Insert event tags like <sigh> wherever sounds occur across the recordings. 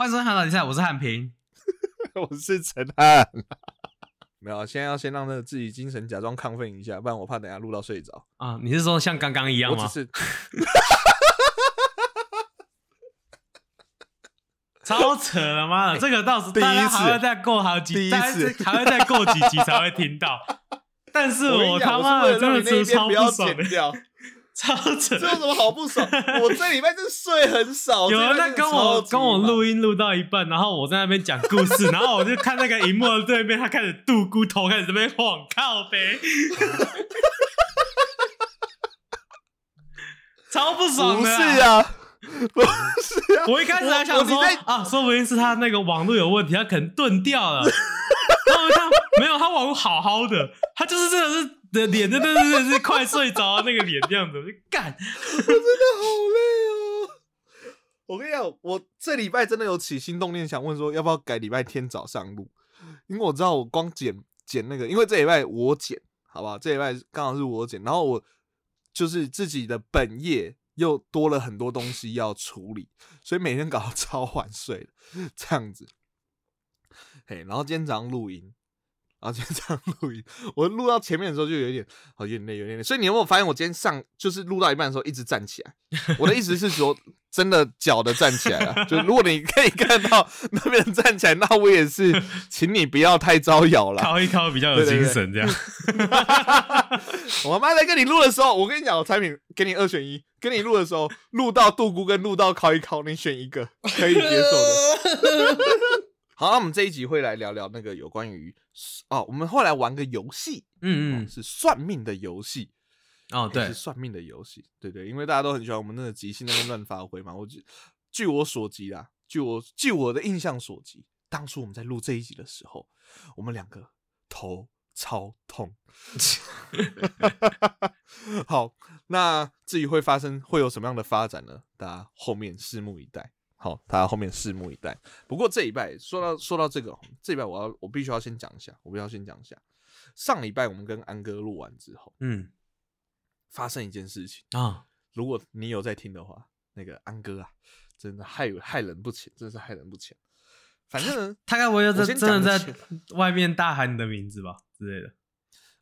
欢迎收看《海岛比赛》，我是汉平。<laughs> 我是陈汉。<laughs> 没有啊，现在要先让那个自己精神假装亢奋一下，不然我怕等下录到睡着。啊，你是说像刚刚一样吗？我只是 <laughs> 超扯了，妈的！这个到时第一次大家还会再过好几，第一次还会再过几集才会听到。但是我他妈的真的是超不爽的超扯这。有什么好不爽？<laughs> 我这礼拜真睡很少。有人在跟我跟我录音录到一半，然后我在那边讲故事，<laughs> 然后我就看那个荧幕的对面，他开始杜姑头开始这边晃靠呗，<laughs> 超不爽不的、是啊，不是啊，我一开始还想说啊，说不定是他那个网络有问题，他可能顿掉了。然后他没有，他网络好好的，他就是真的是的脸，真的是真的是快睡着的那个脸这样子，我就干。<laughs> 我真的好累哦。我跟你讲，我这礼拜真的有起心动念，想问说要不要改礼拜天早上录，因为我知道我光剪剪那个，因为这礼拜我剪，好不好？这礼拜刚好是我剪，然后我就是自己的本业又多了很多东西要处理，所以每天搞到 <laughs> 超晚睡的这样子。嘿，然后今天早上录音，然后今天早上录音，我录到前面的时候就有一点，哦，有点累，有点累。所以你有没有发现，我今天上就是录到一半的时候一直站起来？我的意思是说，真的脚的站起来了。就如果你可以看到那边站起来，那我也是，<laughs> 请你不要太招摇了。靠一靠比较有精神，这样。<laughs> 我妈在跟你录的时候，我跟你讲，我产品给你二选一。跟你录的时候，录到杜姑跟录到考一考，你选一个可以接受的。<laughs> 好，那我们这一集会来聊聊那个有关于哦，我们后来玩个游戏，嗯嗯，是算命的游戏。哦对是，算命的游戏，对对，因为大家都很喜欢我们那个即兴那边乱发挥嘛。我据据我所及啦，据我据我的印象所及，当初我们在录这一集的时候，我们两个头超痛。<laughs> 好，那至于会发生会有什么样的发展呢？大家后面拭目以待。好，大家后面拭目以待。不过这一拜说到说到这个，这一拜我要我必须要先讲一下，我必须要先讲一下。上礼拜我们跟安哥录完之后，嗯发生一件事情。啊，如果你有在听的话，那个安哥啊，真的害害人不浅，真的是害人不浅。反正呢，他该不会在真的在外面大喊你的名字吧之类的？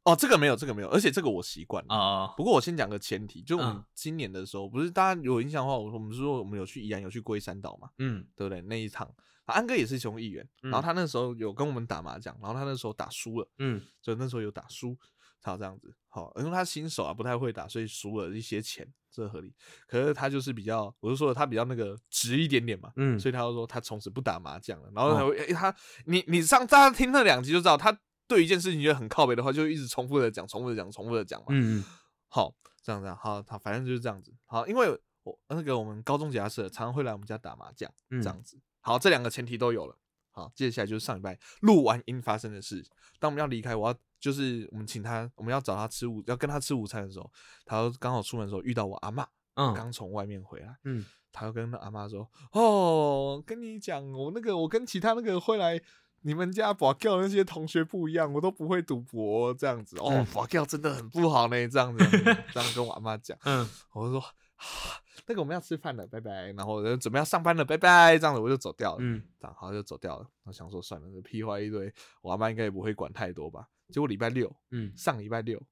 哦，这个没有，这个没有，而且这个我习惯了。哦，不过我先讲个前提，就我们嗯今年的时候，不是大家有印象的话，我我们是说我们有去宜兰，有去龟山岛嘛，嗯对不对？那一趟，啊安哥也是其中一员，然后他那时候有跟我们打麻将，然后他那时候打输了，嗯就那时候有打输，才有这样子。好，因为他新手啊，不太会打，所以输了一些钱，这合理。可是他就是比较，我就说他比较那个直一点点嘛，嗯，所以他就说他从此不打麻将了。然后他哦会、诶他你你上大家听那两集就知道，他对一件事情觉得很靠北的话，就一直重复的讲，重复的讲，重复的讲嘛。嗯嗯好，这样这样，好，好，反正就是这样子。好，因为我那个我们高中假社常常会来我们家打麻将，嗯这样子。好，这两个前提都有了。好，接下来就是上礼拜录完音发生的事。当我们要离开，我要就是我们请他，我们要找他吃午，要跟他吃午餐的时候，他刚好出门的时候遇到我阿妈，嗯刚从外面回来，嗯他又跟那阿妈说：“哦，跟你讲，我那个我跟其他那个会来你们家保教那些同学不一样，我都不会赌博这样子。哦嗯，保教真的很不好呢，这样子，<laughs> 这样跟我阿妈讲。嗯我就说。啊 <sighs> 那个我们要吃饭了，拜拜。然后我就准备要上班了，拜拜。这样子我就走掉了，嗯然后就走掉了。我想说算了，这屁话一堆，我阿妈应该也不会管太多吧。结果礼拜六，嗯上礼拜六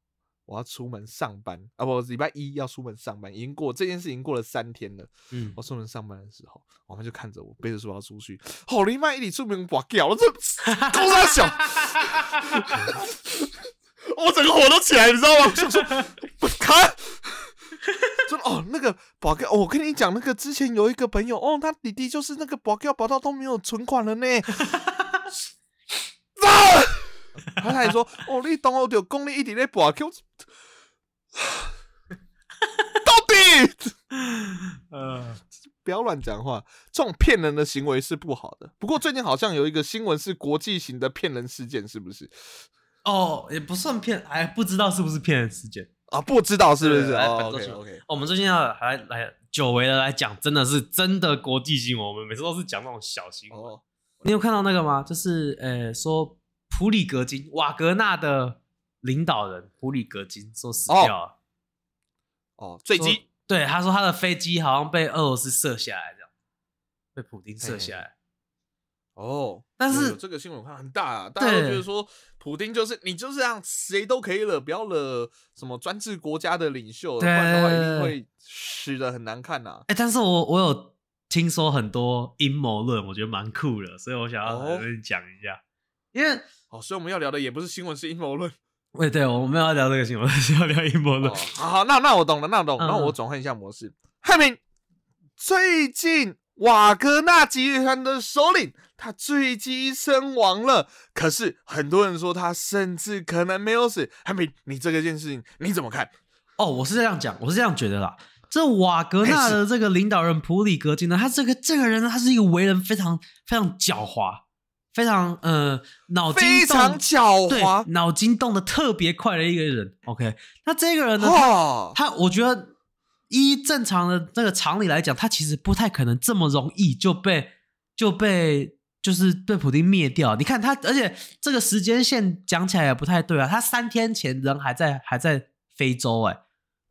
我要出门上班啊，不，礼拜一要出门上班，已经过这件事已经过了三天了。嗯我出门上班的时候，我妈就看着我背着书包出去，好你妈一里出门我掉了，这公差小，<laughs> 我整个火都起来，你知道吗？我想说，不看。<laughs> 说哦，那个保镖、哦，我跟你讲，那个之前有一个朋友，哦，他弟弟就是那个保镖，保到都没有存款了呢。<laughs> 啊！他还说，哦，你懂我就讲你一直在保镖，<laughs> 到底。呃 <laughs> 不要乱讲话，这种骗人的行为是不好的。不过最近好像有一个新闻是国际型的骗人事件，是不是？哦，也不算骗，哎不知道是不是骗人事件。啊，不知道是不是？OK OK，我们最近要来来久违的来讲，真的是真的国际新闻。我们每次都是讲那种小新闻。哦，你有看到那个吗？就是呃，说普里格金瓦格纳的领导人普里格金说死掉了。哦，坠说机，对，他说他的飞机好像被俄罗斯射下来，这样被普丁射下来。哦，但是有有这个新闻我看很大啊，大家都对觉得说普丁就是你就是让谁都可以惹，不要惹什么专制国家的领袖，不对然的话一定会死的很难看呐、哎、但是我我有听说很多阴谋论，我觉得蛮酷的，所以我想要哦跟你讲一下。因为，哦，所以我们要聊的也不是新闻，是阴谋论。喂，对我们要聊这个新闻，<laughs> 是要聊阴谋论。哦，好好，那那我懂了，那我懂。嗯然后我转换一下模式。汉明，最近瓦格纳集团的首领他坠机身亡了，可是很多人说他甚至可能没有死。汉明，你这个件事情你怎么看？哦，我是这样讲，我是这样觉得啦。这瓦格纳的这个领导人普里格金呢，他这个这个人呢，他是一个为人非常非常狡猾，非常呃脑筋非动常狡对猾脑筋动得特别快的一个人。OK，那这个人呢，哦，他我觉得依正常的这个常理来讲，他其实不太可能这么容易就被就被就是被普丁灭掉。你看他，而且这个时间线讲起来也不太对啊。他三天前人还在还在非洲、欸，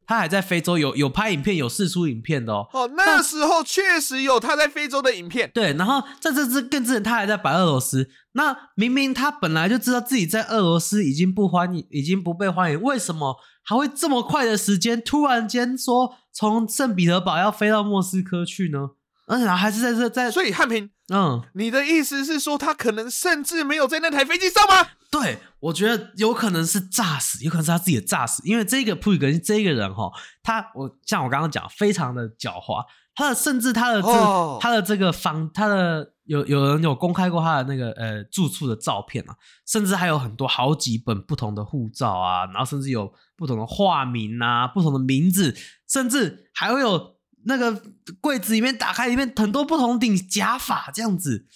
他还在非洲有有拍影片有试出影片的哦。哦，那时候确实有他在非洲的影片。对，然后在这之更之前，他还在白俄罗斯。那明明他本来就知道自己在俄罗斯已经不欢迎，已经不被欢迎，为什么还会这么快的时间突然间说从圣彼得堡要飞到莫斯科去呢？而且还是在这在所以汉平，嗯，你的意思是说他可能甚至没有在那台飞机上吗？对，我觉得有可能是诈死，有可能是他自己的诈死，因为这个普里格金这个人哈，他我像我刚刚讲，非常的狡猾，他的甚至他的这、哦。他的这个房，他的有有人有公开过他的那个呃住处的照片啊，甚至还有很多好几本不同的护照啊，然后甚至有不同的化名啊，不同的名字，甚至还会有那个柜子里面打开里面很多不同顶假发这样子。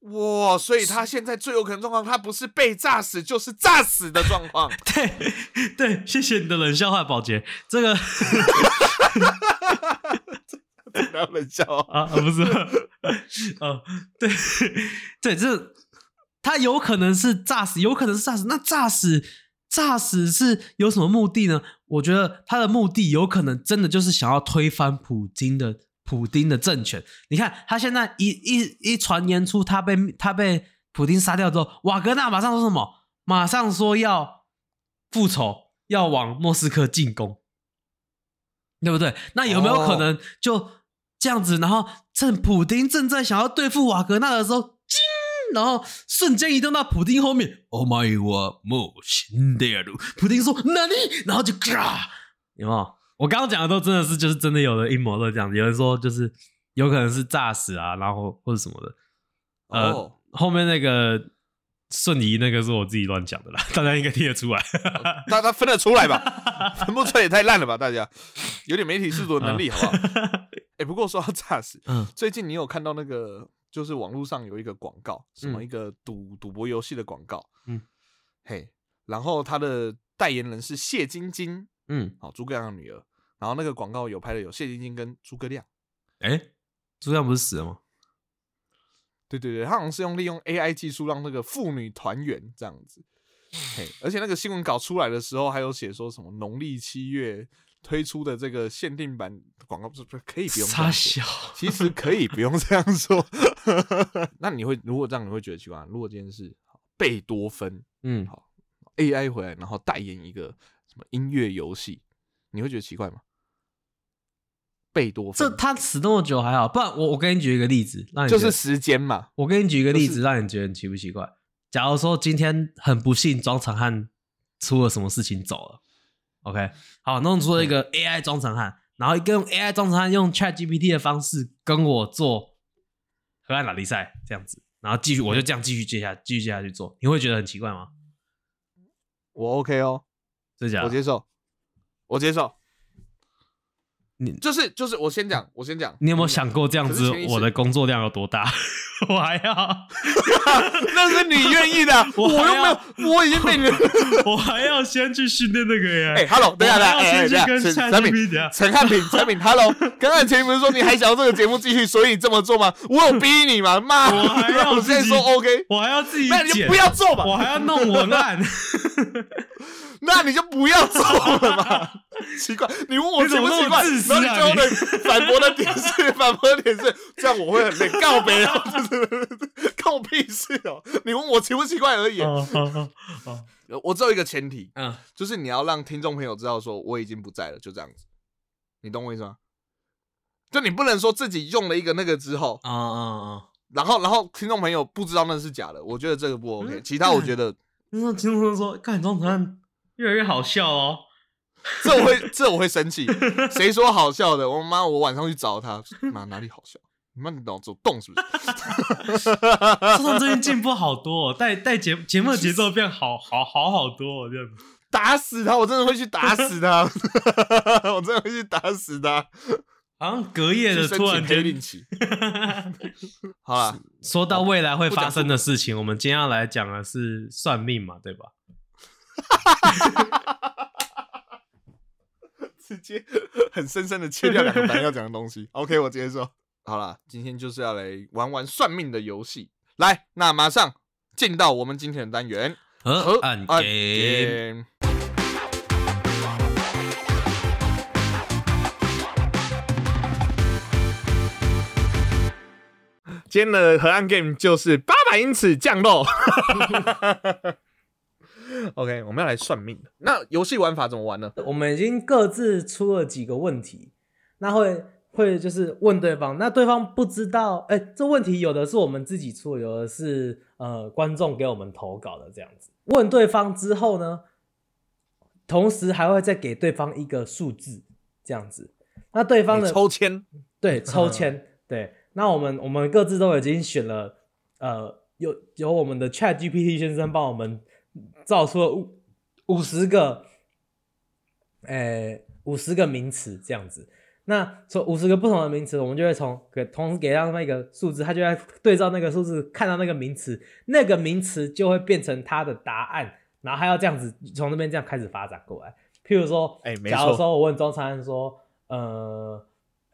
哇，所以他现在最有可能状况，他不是被炸死，就是炸死的状况。<laughs> 对对，谢谢你的冷笑话，宝洁。这个不要冷笑话。啊啊不是，<laughs> 哦对对，这他有可能是炸死，有可能是炸死。那炸死炸死是有什么目的呢？我觉得他的目的有可能真的就是想要推翻普京的普丁的政权。你看他现在一一一传言出他被他被普丁杀掉之后，瓦格纳马上说什么？马上说要复仇，要往莫斯科进攻。对不对？那有没有可能就这样子？然后趁普丁正在想要对付瓦格纳的时候，惊，然后瞬间移动到普丁后面。Oh my god，莫辛德鲁！普丁说哪里？然后就嘎，有没有？我刚刚讲的都真的是就是真的有的阴谋论这样子。有人说就是有可能是炸死啊，然后或者什么的。呃，哦后面那个瞬移那个是我自己乱讲的啦，<laughs> 大家应该听得出来。<laughs> 大家分得出来吧？<laughs> 分不出来也太烂了吧？大家有点媒体制作能力，好不好？哎、不过说到炸死，嗯最近你有看到那个，就是网络上有一个广告，什么嗯一个赌赌博游戏的广告，嗯，嘿，然后他的代言人是谢晶晶，嗯，好，诸葛亮的女儿。然后那个广告有拍的有谢晶晶跟诸葛亮，哎，朱亮不是死了吗？对对对，他好像是用利用 AI 技术让那个父女团圆这样子。嘿，而且那个新闻稿出来的时候，还有写说什么农历七月推出的这个限定版广告，不是可以不用这傻样说小，其实可以不用这样说。<laughs> 那你会如果这样，你会觉得奇怪？如果今天是贝多芬嗯，好 AI 回来，然后代言一个什么音乐游戏，你会觉得奇怪吗？贝多芬这，他死那么久还好，不然我我给你举一个例子，让你就是时间嘛。我给你举一个例子，就是让你觉得很奇不奇怪？假如说今天很不幸庄长汉出了什么事情走了，OK，好，弄出了一个 AI 装成汉，然后一个用 AI 装成汉用 Chat GPT 的方式跟我做河岸拉力赛这样子，然后继续我就这样继续接下继续接下去做，你会觉得很奇怪吗？我 OK 哦，真的假的？我接受，我接受。你就是就是，我先讲，我先讲。你有没有想过这样子我的工作量有多大？<laughs> 我还要 <laughs> 那是你愿意的，<laughs> 我我又没有，我已经被你。我还要先去训练那个 AI。哎，Hello，等一下，哎，等一下，陈 GPT 啊陈汉平，产品，Hello，刚才前面不是说你还想要这个节目继续，所以你这么做吗？我有逼你吗？妈，我还要自己我现在说 OK，我还要自己那你就不要做吧，我还要弄文案。<laughs> 那你就不要做了嘛。<laughs> 奇怪？你问我怎么奇不奇怪？自私啊然后你最后的反驳的点是，<laughs> 反驳的点是，这样我会很累，告别啊，告我屁事哦！你问我奇不奇怪而已。我只有一个前提，嗯，就是你要让听众朋友知道说我已经不在了，就这样子。你懂我意思吗？就你不能说自己用了一个那个之后，啊啊啊！然后然后听众朋友不知道那是假的，我觉得这个不 OK。嗯其他我觉得那时候听众说，看庄成越来越好笑哦。这我会这我会生气。谁说好笑的？我妈我晚上去找他，妈哪里好笑？你妈你脑子有洞是不是？<laughs> 庄成最近进步好多、哦，带带节节目的节奏变好好好好多、哦，这样子。打死他！我真的会去打死他！<laughs> 我真的会去打死他！好像隔夜的突然间黑令旗。<laughs> 好了，说到未来会发生的事情，我们今天要来讲的是算命嘛，对吧？<laughs> 直接很深深的切掉两个本来要讲的东西。<laughs> OK，我接受。好了，今天就是要来玩玩算命的游戏。来，那马上进到我们今天的单元河岸岸 game，今天的河岸 game 就是八百英尺降落。<laughs> OK，我们要来算命的。那游戏玩法怎么玩呢？我们已经各自出了几个问题，那会会就是问对方，那对方不知道，哎、这问题有的是我们自己出的，有的是呃观众给我们投稿的这样子。问对方之后呢，同时还会再给对方一个数字，这样子。那对方的抽签，对，抽签，对。那我们我们各自都已经选了，呃，有有我们的 Chat GPT 先生帮我们造出了五五十个，呃，五十个名词这样子。那从五十个不同的名词，我们就会从给同时给他们一个数字，他就会对照那个数字，看到那个名词，那个名词就会变成他的答案，然后还要这样子从那边这样开始发展过来。譬如说，哎没假如说我问中餐说，呃，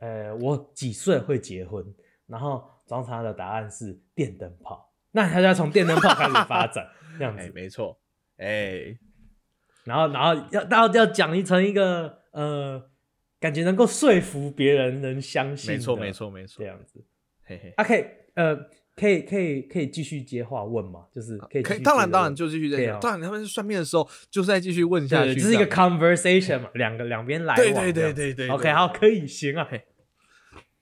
呃，我几岁会结婚？然后庄长的答案是电灯泡，那他就要从电灯泡开始发展，这样 <laughs> 哎，子，没错，哎，然后然后要要要讲一成一个呃，感觉能够说服别人能相信，没错，没，错，没错这，样子。嘿嘿。啊，可以呃，可以可以可以继续接话问吗？就是可以继可以，当然当然就继续再讲。对啊当然他们算命的时候，就是在继续问下去。这是一个 conversation 嘛，两个两边来往对对对 OK，好，可以行啊，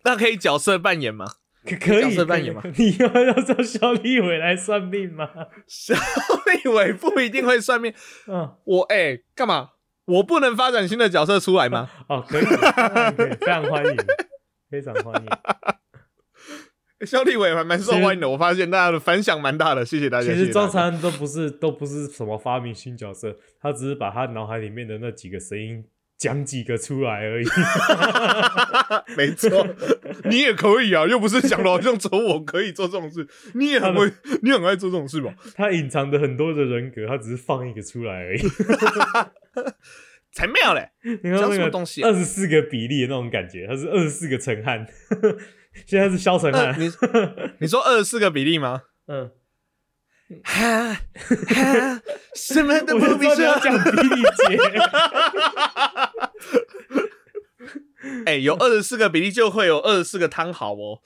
那可以角色扮演吗？可以角色扮演吗你要要叫肖立伟来算命吗？<laughs> 小立伟不一定会算命。嗯。我哎，干嘛？我不能发展新的角色出来吗？<laughs> 哦，可以，可以，非常欢迎，非常欢迎。<laughs> 肖立伟还蛮受欢迎的，我发现大家的反响蛮大的，谢谢大家。其实庄谢谢大家长都不是都不是什么发明新角色，他只是把他脑海里面的那几个声音讲几个出来而已。<laughs> 没错，你也可以啊，又不是讲的好像只有我可以做这种事，<laughs> 你也很会，你很爱做这种事吧？他隐藏的很多的人格，他只是放一个出来而已。才妙嘞！讲什么你看那个东西啊二十四个比例的那种感觉，他是二十四个陈汉，<laughs> 现在是肖陈汉。呃你你说二十四个比例吗？嗯，哈哈，什么都不必说。讲比利姐。<laughs> 哎、有二十四个比例，就会有二十四个汤好哦。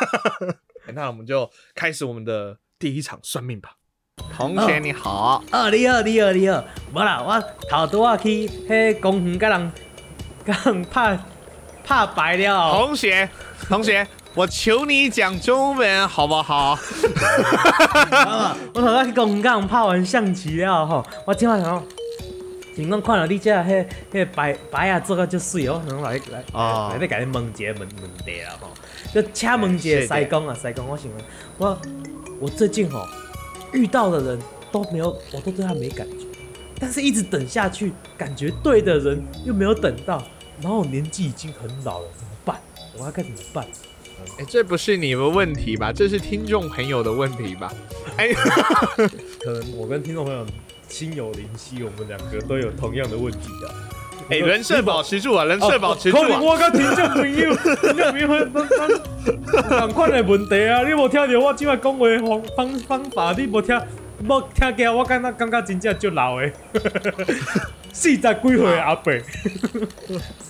<laughs> 那我们就开始我们的第一场算命吧。同学你好，二，你好，你好，你好。无啦，我头拄啊去迄公园，甲人甲人拍拍牌了，同学，同学，我求你讲中文好不好？啊 <laughs> 我头拄去公园，甲人拍完象棋了吼，我今晚想讲，想讲看到你遮迄迄牌牌啊做啊足水哦，我想来来哦来来，甲你问一个问问题啦吼，就请问一个哎师公啊，师公，我想问，我我最近吼遇到的人都没有，我都对他没感觉。但是一直等下去，感觉对的人又没有等到，然后我年纪已经很老了，怎么办？我要该怎么办？哎、这不是你的问题吧？这是听众朋友的问题吧？哎、<laughs> 可能我跟听众朋友心有灵犀，我们两个都有同样的问题啊。哎、人设保持住啊，人设保持住啊！我跟听众朋友，听众朋友会同款的问题啊！你无听到我今晚讲话方方方法，你无听，我听起来我感觉感觉真正就老诶，<laughs> 四十几岁阿伯。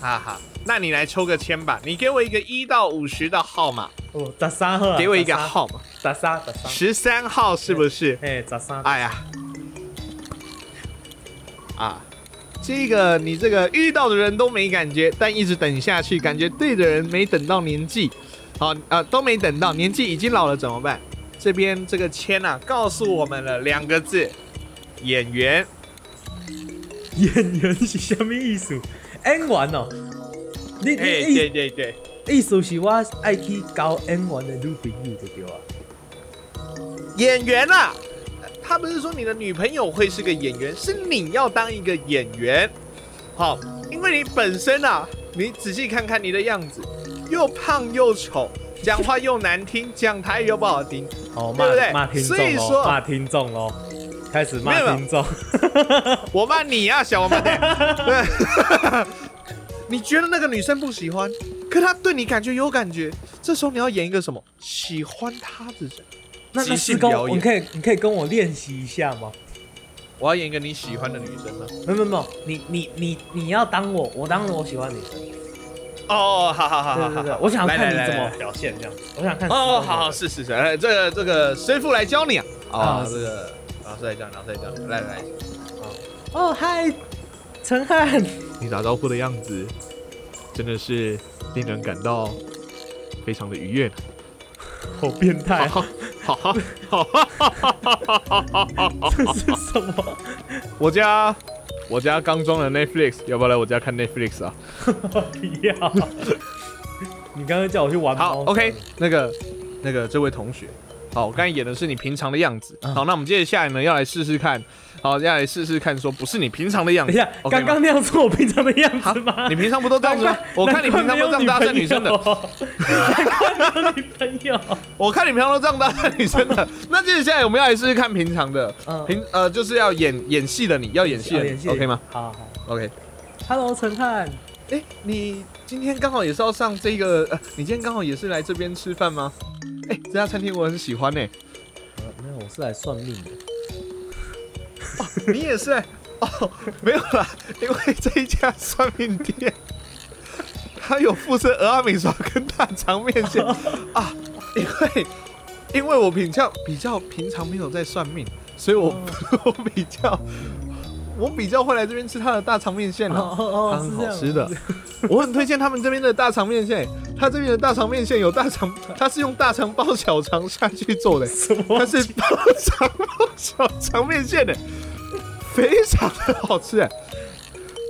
哈哈，那你来抽个签吧，你给我一个一到五十的号码，哦，十三号啊，给我一个号码，十三，十三，十三号是不是？哎，十三，哎呀，啊，这个你这个遇到的人都没感觉，但一直等下去，感觉对的人没等到年纪，好啊都没等到年纪已经老了怎么办？这边这个签啊，告诉我们了两个字：演员。演员是什么意思？演员哦，你哎，你对对对，意意思是我爱去交演员的女朋友就对啊。演员啊，他不是说你的女朋友会是个演员，是你要当一个演员。好，因为你本身啊，你仔细看看你的样子，又胖又丑，讲话又难听，讲台语又不好听。哦，对不对骂骂听众哦，所以说骂听众哦，开始骂听众。<laughs> 我骂你啊，小王八蛋！<laughs> 对，<laughs> 你觉得那个女生不喜欢，可她对你感觉有感觉，这时候你要演一个什么？喜欢她的人。那即那施工，兴表演你可以你可以跟我练习一下吗？我要演一个你喜欢的女生呢。没有没有没有，你你你你要当我，我当我喜欢女生。哦，好好好好我想来看你怎么表现这样。子。我想看哦，好好是是是，哎，这个这个师傅来教你啊，啊啊，这个老师来教你，老师来教。你，来来来，哦嗨，陈汉，你打招呼的样子，真的是令人感到非常的愉悦。好变态，好好好好好，这是什么？我家我家刚装了 Netflix，要不要来我家看 Netflix 啊？<laughs> 不要！<laughs> 你刚刚叫我去玩好，OK，那个那个这位同学，好，我刚才演的是你平常的样子，嗯好，那我们接下来呢要来试试看，好，要来试试看，说不是你平常的样子。等一下，刚刚那样是我平常的样好子吗？你平常不都这样子吗？<laughs> 我看你平常都这样搭讪女生的，没有女朋友。我看你平常都这样搭讪女生的。那接下来我们要来试试看平常的，嗯平呃就是要演演戏的你，要演戏的你，OK 吗好好。？OK。Hello，陈汉。哎，你今天刚好也是要上这个，呃，你今天刚好也是来这边吃饭吗？哎，这家餐厅我很喜欢呢。呃，没有，我是来算命的。你也是哎？哦，没有啦，因为这一家算命店，<laughs> 它有附设鹅阿米刷跟大肠面线 <laughs> 啊。因为因为我比较比较平常没有在算命，所以我、<laughs> 我比较我比较会来这边吃他的大肠面线哦了。哦哦，它很是好吃的，<laughs> 我很推荐他们这边的大肠面线。他这边的大肠面线有大肠，<laughs> 他是用大肠包小肠下去做的，什么？它是包肠包小肠面线的，非常的好吃哎。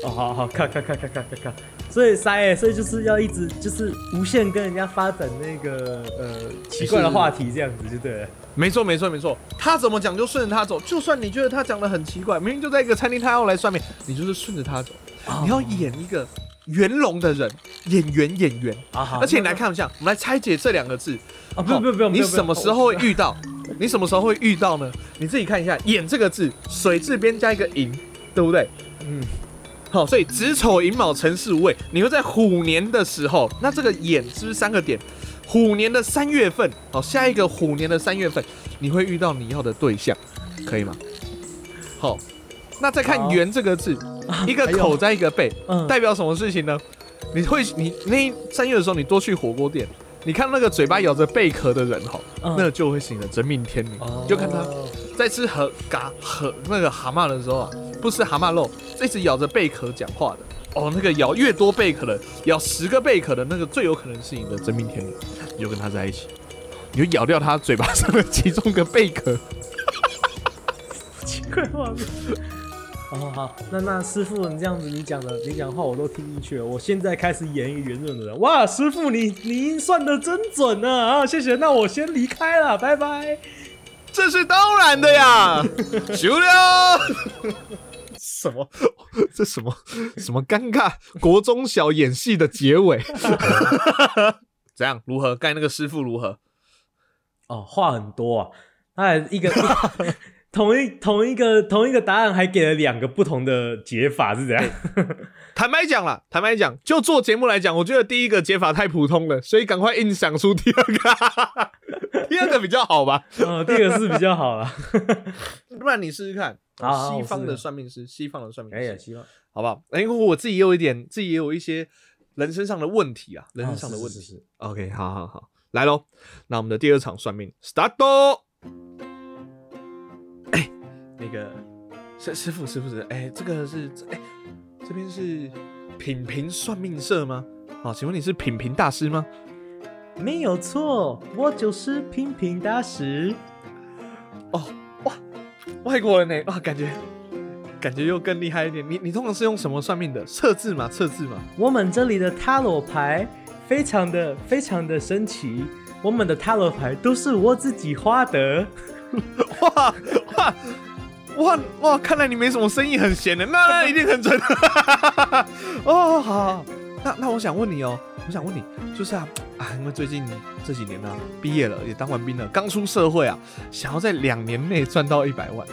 哦，好好看看看看看看看。所以塞欸，所以就是要一直就是无限跟人家发展那个呃奇怪的话题，这样子就对了。没错没错没错，他怎么讲就顺着他走，就算你觉得他讲的很奇怪，明明就在一个餐厅，他要来算命，你就是顺着他走，哦你要演一个圆融的人，演员演员。啊好而且你来看一下，我们来拆解这两个字。啊，不用不用不用，你什么时候会遇到？你什么时候会遇到呢？你自己看一下，演这个字，水字边加一个寅，对不对？嗯，好，所以子丑寅卯辰巳午未，你会在虎年的时候，那这个演是不是三个点？虎年的三月份，好，下一个虎年的三月份，你会遇到你要的对象，可以吗？好，那再看好元这个字，一个口在一个背，嗯代表什么事情呢？你会，你那三月的时候，你多去火锅店，你看那个嘴巴咬着贝壳的人哈，嗯那就会是你的真命天女。哦就看他在吃河嘎河那个蛤蟆的时候啊，不吃蛤蟆肉，一直咬着贝壳讲话的。哦，那个咬越多贝壳的，咬十个贝壳的那个最有可能是你的真命天女，你就跟他在一起，你就咬掉他嘴巴上的其中一个贝壳。<laughs> 奇怪画面。<laughs> 哦好，那那师傅，你这样子，你讲的，你讲话我都听进去了。我现在开始演一个圆润的人。哇，师傅，你你算的真准啊！啊，谢谢。那我先离开了，拜拜。这是当然的呀，<laughs> 修了。什么？<laughs> 这什么 <laughs> 什么尴尬？国中小演戏的结尾，<laughs> 怎样？如何？盖那个师傅如何？哦，话很多啊，他还一个同一同一个同一个答案，还给了两个不同的解法，是怎样？<laughs> 坦白讲啦，坦白讲，就做节目来讲，我觉得第一个解法太普通了，所以赶快硬想出第二个。<laughs> 第二个比较好吧？嗯，第二个是比较好了。<laughs> 不然你试试看，西方的算命师，西方的算命师，希望好不好？因为我自己也有一点，自己也有一些人身上的问题啊，人身上的问题。是是是 OK，好好好，来喽。那我们的第二场算命，start 那个师师傅，师傅是哎、这个是哎、这边是品评算命社吗？好，请问你是品评大师吗？没有错，我就是品评大师。哦，哇，外国人呢？哇，感觉感觉又更厉害一点。你你通常是用什么算命的？测字嘛？测字嘛？我们这里的塔罗牌非常的非常的神奇，我们的塔罗牌都是我自己画的。<laughs> 哇哇哇哇！看来你没什么生意，很闲的，那那一定很准。<laughs> 哦，好好，那那我想问你哦，我想问你，就是啊啊，因为最近这几年呢、毕业了，也当完兵了，刚出社会啊，想要在两年内赚到一百万，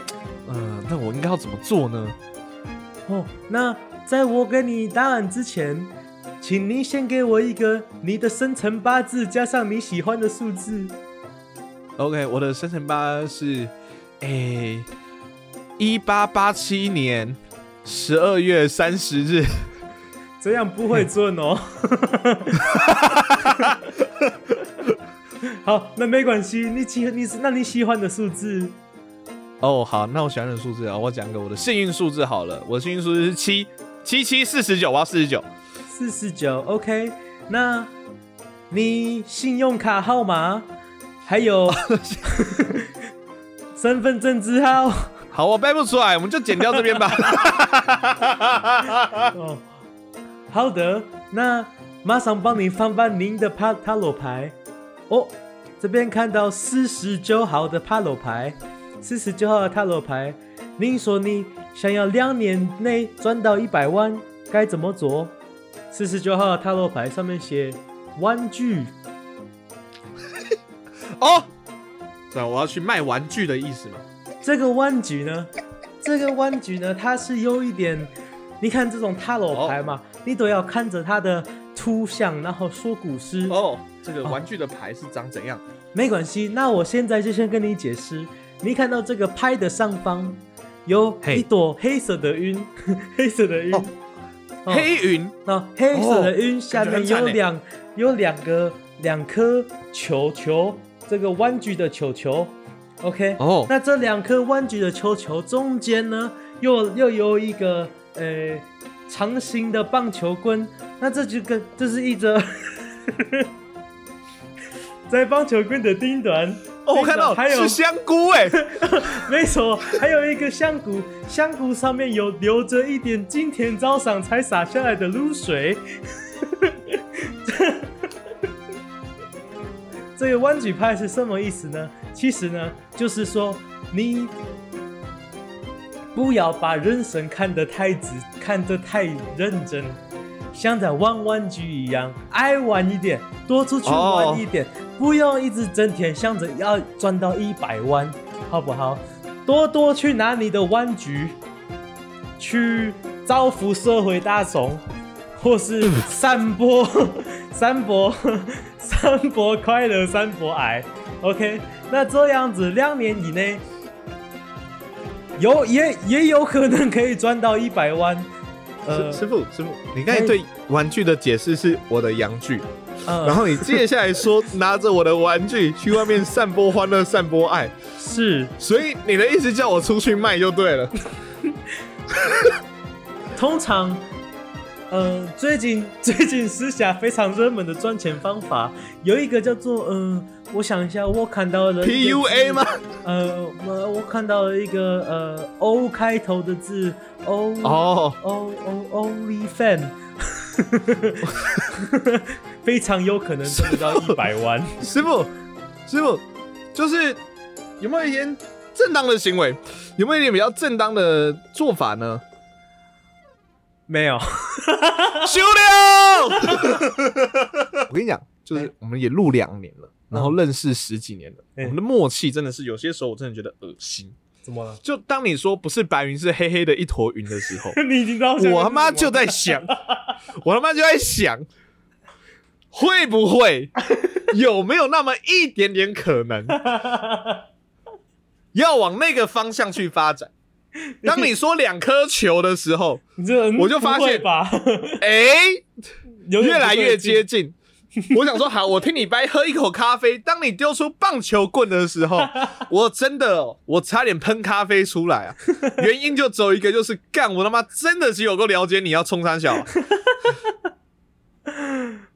嗯、那我应该要怎么做呢？哦，那在我给你答案之前，请你先给我一个你的生辰八字加上你喜欢的数字。OK，我的生辰八是，诶，一八八七年十二月三十日。这样不会准哦。<laughs> 好，那没关系，你喜你是那你喜欢的数字哦，好，那我喜欢的数字啊，我讲个我的幸运数字好了，我的幸运数字是七七七四十九，我要四十九。四十九，OK？那你信用卡号码还有 <laughs> 身份证字号好，我掰不出来，我们就剪掉这边吧。<laughs> 哦。好的，那马上帮你翻翻您的帕塔罗牌哦。这边看到四十九号的塔罗牌，四十九号的塔罗牌，您说你想要两年内赚到一百万，该怎么做？四十九号的塔罗牌上面写玩具，<laughs> 哦，对，我要去卖玩具的意思嘛。这个玩具呢，这个玩具呢，它是有一点，你看这种塔罗牌嘛，你都要看着它的图像，然后说古诗。哦，这个玩具的牌是长怎样？没关系，那我现在就先跟你解释。你看到这个牌的上方有一朵黑色的 <laughs> 云，黑色的云。哦哦黑云那黑色的云哦下面有两有两个两颗球球，这个玩具的球球，OK。哦那这两颗弯曲的球球中间呢，又又有一个呃长形的棒球棍，那这就跟这是一则 <laughs> 在棒球棍的顶端。哦，我看到还有是香菇哎，<laughs> 没错，还有一个香菇，香菇上面有留着一点今天早上才洒下来的露水。<laughs> 这个弯举派是什么意思呢？其实呢，就是说你不要把人生看得太直，看得太认真，像在玩玩具一样，爱玩一点，多出去玩一点，不要一直整天想着要赚到一百万，好不好？多多去拿你的玩具去造福社会大众，或是散播 <laughs> 散播 <laughs> 散播快乐，散播爱。OK，那这样子两年以内，有也也有可能可以赚到一百万。呃师师傅师傅，你刚才对玩具的解释是我的阳具，呃然后你接下来说拿着我的玩具 <laughs> 去外面散播欢乐、散播爱，是所以你的意思叫我出去卖就对了。<laughs> 通常，呃，最近最近私下非常热门的赚钱方法，有一个叫做嗯、呃，我想一下，我看到了 PUA 吗？呃，我我看到了一个呃 O 开头的字，O 哦 O O Only Fan，<laughs> 非常有可能赚得到一百万。师傅，师傅，就是有没有一点正当的行为？有没有一点比较正当的做法呢？没有，<laughs> 修了！<laughs> 我跟你讲，就是我们也录两年了，然后认识十几年了，哎我们的默契真的是有些时候我真的觉得恶心。怎么了？就当你说不是白云是黑黑的一坨云的时候，<laughs> 你已经知道我他妈就在想，我他妈就在想，会不会有没有那么一点点可能要往那个方向去发展？<laughs> 当你说两颗球的时候，你这我就发现不会吧，<laughs> 哎、有点越来越接近。我想说，好，我听你掰，喝一口咖啡。当你丢出棒球棍的时候，<laughs> 我真的哦，我差点喷咖啡出来啊！原因就只有一个，就是干我他妈真的是有够了解你要冲三小啊，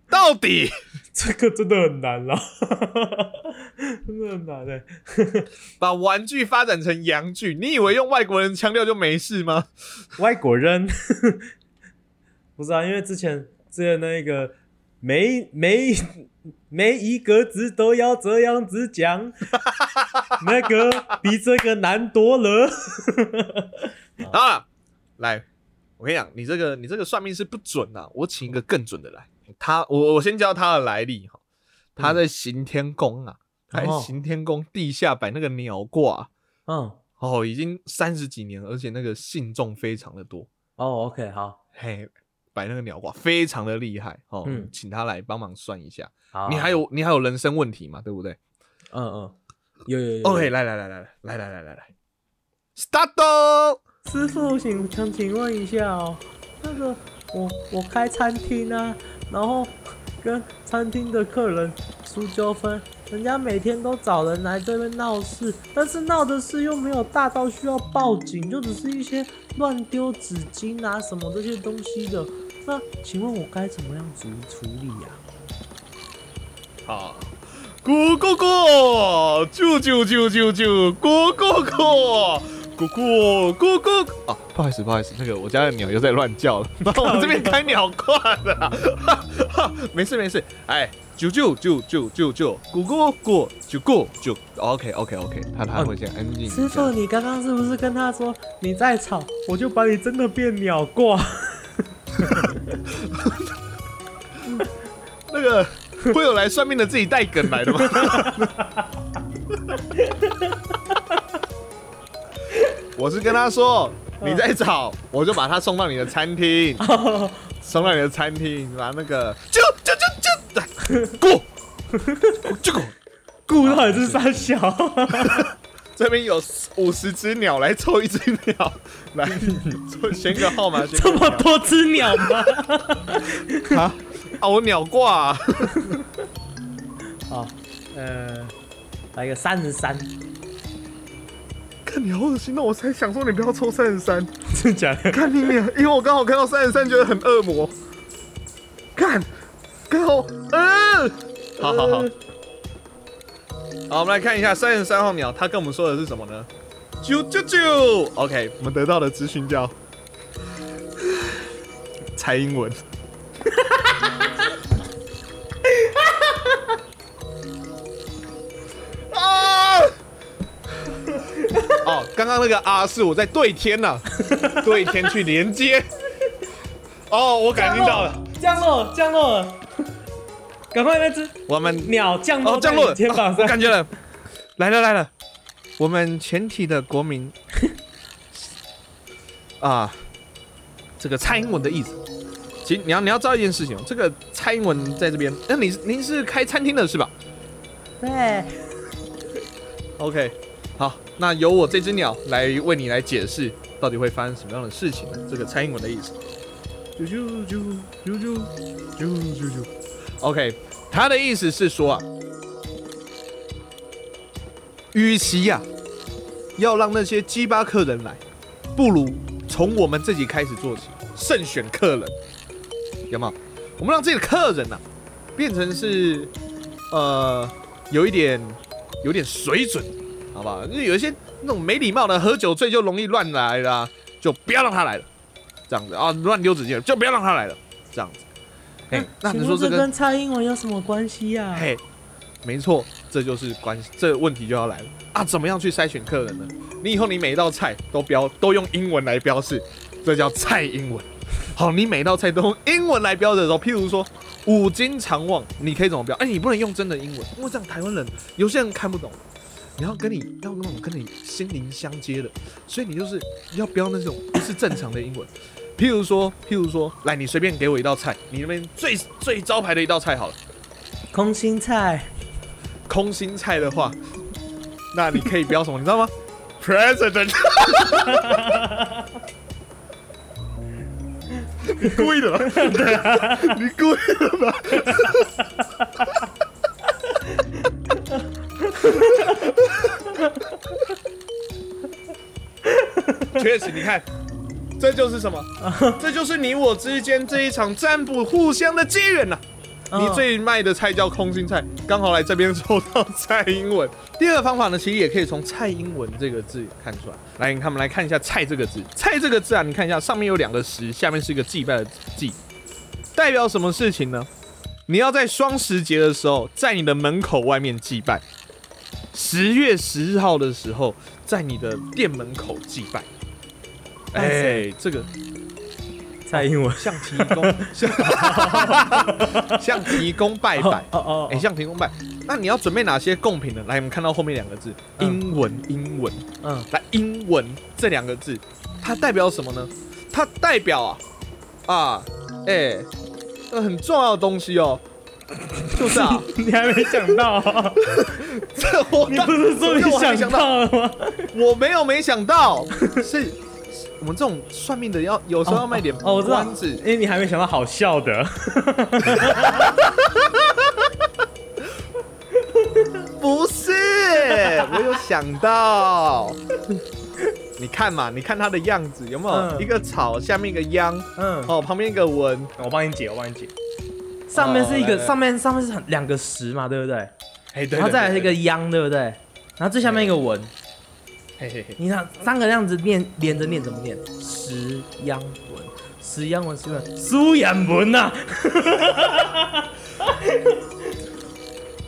到底这个真的很难啦，真的很难哎。<laughs> 把玩具发展成洋剧，你以为用外国人腔调就没事吗？<laughs> 外国人 <laughs> 不是啊，因为之前之前那个每每每一个字都要这样子讲，那个比这个难多了。啊，来，我跟你讲，你这个你这个算命是不准啊，我请一个更准的来。他，我我先教他的来历哈，他在行天宫啊，他在哦。行天宫地下摆那个鸟挂，嗯，哦，已经三十几年了，而且那个信众非常的多，哦，OK，好，嘿，摆那个鸟挂非常的厉害哦，嗯请他来帮忙算一下。好，你还有你还有人生问题嘛，对不对嗯嗯，有有有？OK，来来来来来来来来来来，start。师傅，请想请问一下哦，那个我我开餐厅啊，然后跟餐厅的客人出纠纷，人家每天都找人来这边闹事，但是闹的事又没有大到需要报警，就只是一些乱丢纸巾啊什么这些东西的。那请问我该怎么样处处理呀、好，咕咕咕，啾啾啾啾啾，咕咕咕，咕咕咕咕。哦，不好意思，不好意思，那个我家的鸟又在乱叫了。<laughs> 然后我们这边开鸟挂的啦，<laughs> 没事没事。哎，啾啾啾啾啾啾，咕咕咕，啾咕啾。OK OK OK，他他会先安静。师傅，你刚刚是不是跟他说你再吵，我就把你真的变鸟挂？<laughs> 那个会有来算命的自己带梗来的吗？我是跟他说，你再找，我就把他送到你的餐厅，<laughs> 送到你的餐厅，把那个就就就就过，就过。<laughs> 顾到底是三小？<laughs> 这边有五十只鸟，来凑一只鸟，来凑选个号码，选这么多只鸟吗？啊啊！我鸟挂、啊，好，呃，来个三十三，看你好恶心哦！我才想说你不要抽三十三。真假的？看你脸，因为我刚好看到三十三，觉得很恶魔。看，刚好，嗯，好好好，好，我们来看一下三十三号鸟，它跟我们说的是什么呢？啾啾啾，OK，我们得到的资讯叫蔡英文。<laughs> <laughs> 哦，刚刚那个啊是我在对天呐、<laughs> 对天去连接。哦，我感应到了，降落，降落了，赶快那只我们鸟降落哦降落了，在你肩膀哦我上。感觉了，来了来了，我们全体的国民啊，这个蔡英文的意思。其实你要你要知道一件事情哦，这个蔡英文在这边，那您您是开餐厅的是吧对，？OK，好，那由我这只鸟来为你来解释，到底会发生什么样的事情呢？这个蔡英文的意思。啾啾啾啾啾啾啾啾。OK，他的意思是说啊，与其呀、要让那些鸡巴客人来，不如从我们自己开始做起，慎选客人，有没有？我们让这个客人呐、变成是呃有一点有点水准，好不好？就是有一些那种没礼貌的，喝酒醉就容易乱来啦、啊，就不要让他来了，这样子啊，乱丢纸巾就不要让他来了，这样子。哎，那你说这跟蔡英文有什么关系呀、嘿，没错，这就是关系，这问题就要来了啊！怎么样去筛选客人呢？你以后你每一道菜都标都用英文来标示，这叫蔡英文。好，你每道菜都用英文来标的时候，譬如说五金常旺，你可以怎么标？哎，你不能用真的英文，因为这样台湾人有些人看不懂。你要跟你要那种跟你心灵相接的，所以你就是要标那种不是正常的英文。譬如说，譬如说，来，你随便给我一道菜，你那边最最招牌的一道菜好了，空心菜，空心菜的话，那你可以标什么？你知道吗？<laughs> President。你故意的吧？<laughs> 你故意的吧？<laughs> 确实，你看，这就是什么？这就是你我之间这一场占卜互相的机缘呐、你嗯最卖的菜叫空心菜，刚好来这边抽到蔡英文。第二个方法呢，其实也可以从蔡英文这个字看出来。来，你看，我们来看一下“蔡”这个字。“蔡”这个字啊，你看一下，上面有两个十，下面是一个祭拜的“祭”，代表什么事情呢？你要在双十节的时候，在你的门口外面祭拜。十月十日号的时候，在你的店门口祭拜。哎，这个蔡英文，像提供，像像提供拜拜。哦哦哎、像提供拜，那你要准备哪些贡品呢？来，我们看到后面两个字，嗯。英文，英文，嗯，来，英文这两个字，它代表什么呢？它代表啊，啊，哎、呃很重要的东西哦，<laughs> 就是啊，<laughs> 你还没想到啊，这我你不是说你想到了吗？我没有没想到，是是我们这种算命的要有时候要卖点哦，我知道。关子，因为你还没想到好笑的，<laughs> 不是，我有想到。你看嘛，你看它的样子有没有、嗯。一个草，下面一个秧，嗯，哦，旁边一个文，我帮你解，我帮你解。上面是一个，上面上面是很两个十嘛，对不对？哎，对然后再来是一个央，对不对？然后最下面一个文，嘿嘿嘿，你看三个这样子念连着念怎么念？十央文，十央文，是不是，苏阳文呐、<laughs>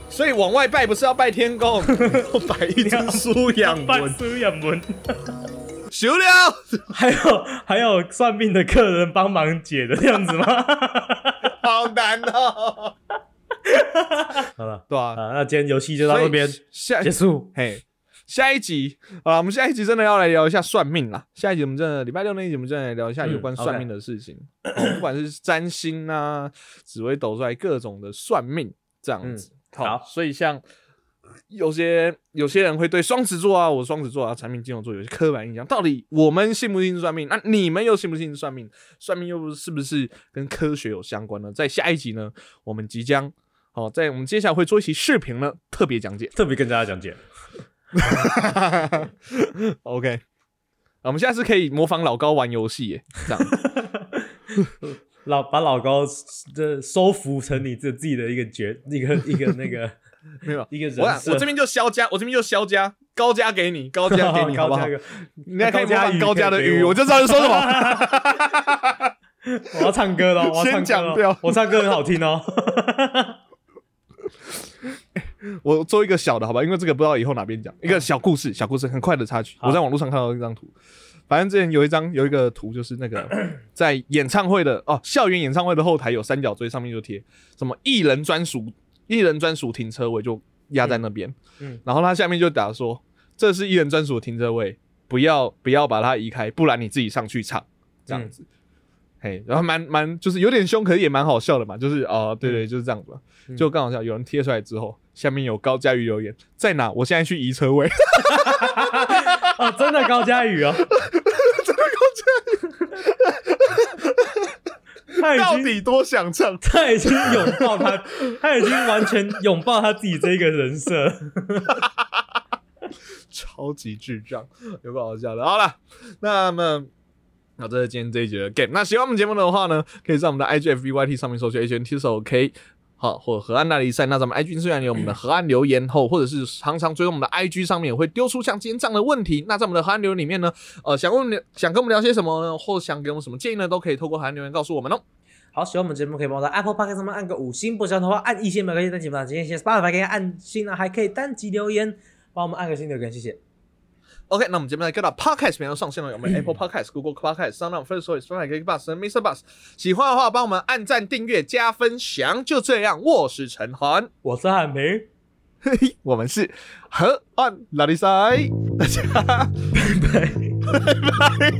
所以往外拜不是要拜天公，<laughs> 要摆一张苏养拜文，苏阳文，修了。还有还有算命的客人帮忙解的这样子吗？好难哦。<laughs> 好了，对啊，啊，那今天游戏就到这边下结束。嘿，下一集啊，我们下一集真的要来聊一下算命啦。下一集我们真的礼拜六那一集，我们真的来聊一下有关嗯算命的事情，哦不管是占星啊、紫微斗数，各种的算命这样子。嗯好所以像有些有些人会对双子座啊，我双子座啊，产品金牛座有些刻板印象。到底我们信不信算命？那你们又信不信算命？算命又不是不是跟科学有相关呢？在下一集呢，我们即将。好，在我们接下来会做一期视频呢，特别讲解。特别跟大家讲解，OK，我们下次可以模仿老高玩游戏耶，这样 <laughs> 老把老高这收服成你自自己的一个角一个一个那个 <laughs> 没有。一个人我设。我这边就肖家，我这边就肖家，高家给你，高家给你，<laughs> 好不好你还可以模仿高家的语，高加语我就知道你说什么。<laughs> 我要唱歌了，我要先唱歌讲掉了，我唱歌很好听哦。我做一个小的，好吧？因为这个不知道以后哪边讲，一个小故事，小故事，很快的插曲。我在网络上看到一张图，反正之前有一张有一个图，就是那个在演唱会的哦，校园演唱会的后台有三角锥，上面就贴什么艺人专属艺人专属停车位，就压在那边。然后他下面就打说，这是一人专属停车位，不要不要把它移开，不然你自己上去唱这样子。嘿，然后蛮蛮就是有点凶，可是也蛮好笑的嘛，就是哦，对对，就是这样子嘛。嗯就刚好笑，有人贴出来之后，下面有高佳宇留言，在哪？我现在去移车位。<laughs> 哦，真的高佳宇哦，<laughs> 真的高佳宇，他已经到底多想唱？<laughs> 他已经拥抱他，<laughs> 他已经完全拥抱他自己这个人设。<laughs> 超级智障，有个好笑的。好了，那么。好这是今天这一节的 game。那喜欢我们节目的话呢，可以在我们的 IG、FB、YT 上面搜索 HNT 手 OK，好，或河岸大力赛。那咱们 IG 虽然有我们的 <clears throat> 河岸留言后，或者是常常追踪我们的 IG 上面也会丢出像今天这样的问题。那在我们的河岸留言里面呢，呃，想问想跟我们聊些什么呢，或想给我们什么建议呢，都可以透过河岸留言告诉我们哦。好，喜欢我们节目可以帮我在 Apple Podcast 上面按个五星，不喜欢的话按一星，没关系，单击不打今天先 Spotify 可以按星啊，还可以单击留言，帮我们按个星留言，谢谢。OK，那我们节目在各大 Podcast 平台上线了，有我们 Apple Podcast、Google Podcast、Sound、First Story、Spotify、k Bus 和 Mr. Bus。喜欢的话，帮我们按赞、订阅、加分享。就这样，我是陈涵，我是汉平，嘿嘿，我们是河岸拉力赛，大家拜拜拜拜。